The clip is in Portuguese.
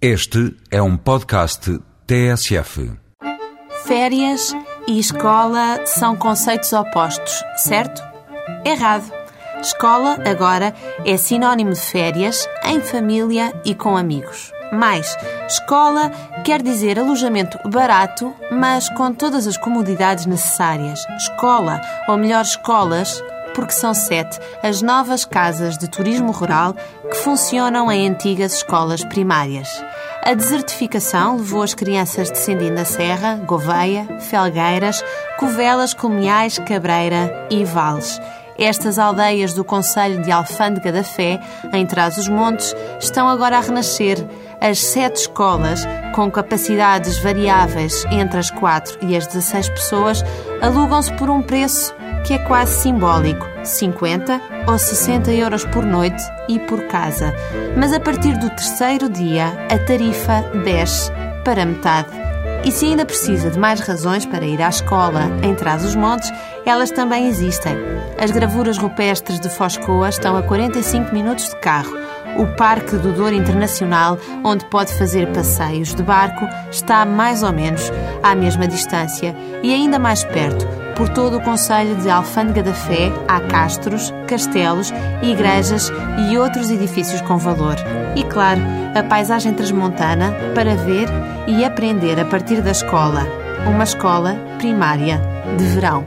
Este é um podcast TSF. Férias e escola são conceitos opostos, certo? Errado. Escola, agora, é sinónimo de férias, em família e com amigos. Mais, escola quer dizer alojamento barato, mas com todas as comodidades necessárias. Escola, ou melhor, escolas, porque são sete as novas casas de turismo rural que funcionam em antigas escolas primárias. A desertificação levou as crianças descendendo da Serra, Gouveia, Felgueiras, Covelas, Colmeais, Cabreira e Vales. Estas aldeias do Conselho de Alfândega da Fé, em Trás-os-Montes, estão agora a renascer. As sete escolas, com capacidades variáveis entre as 4 e as 16 pessoas, alugam-se por um preço que é quase simbólico, 50 ou 60 euros por noite e por casa. Mas a partir do terceiro dia, a tarifa desce para metade. E se ainda precisa de mais razões para ir à escola em Trás-os-Montes, elas também existem. As gravuras rupestres de Foscoa estão a 45 minutos de carro. O Parque do Douro Internacional, onde pode fazer passeios de barco, está mais ou menos à mesma distância e ainda mais perto, por todo o Conselho de Alfândega da Fé há castros, castelos, igrejas e outros edifícios com valor. E claro, a paisagem transmontana para ver e aprender a partir da escola. Uma escola primária de verão.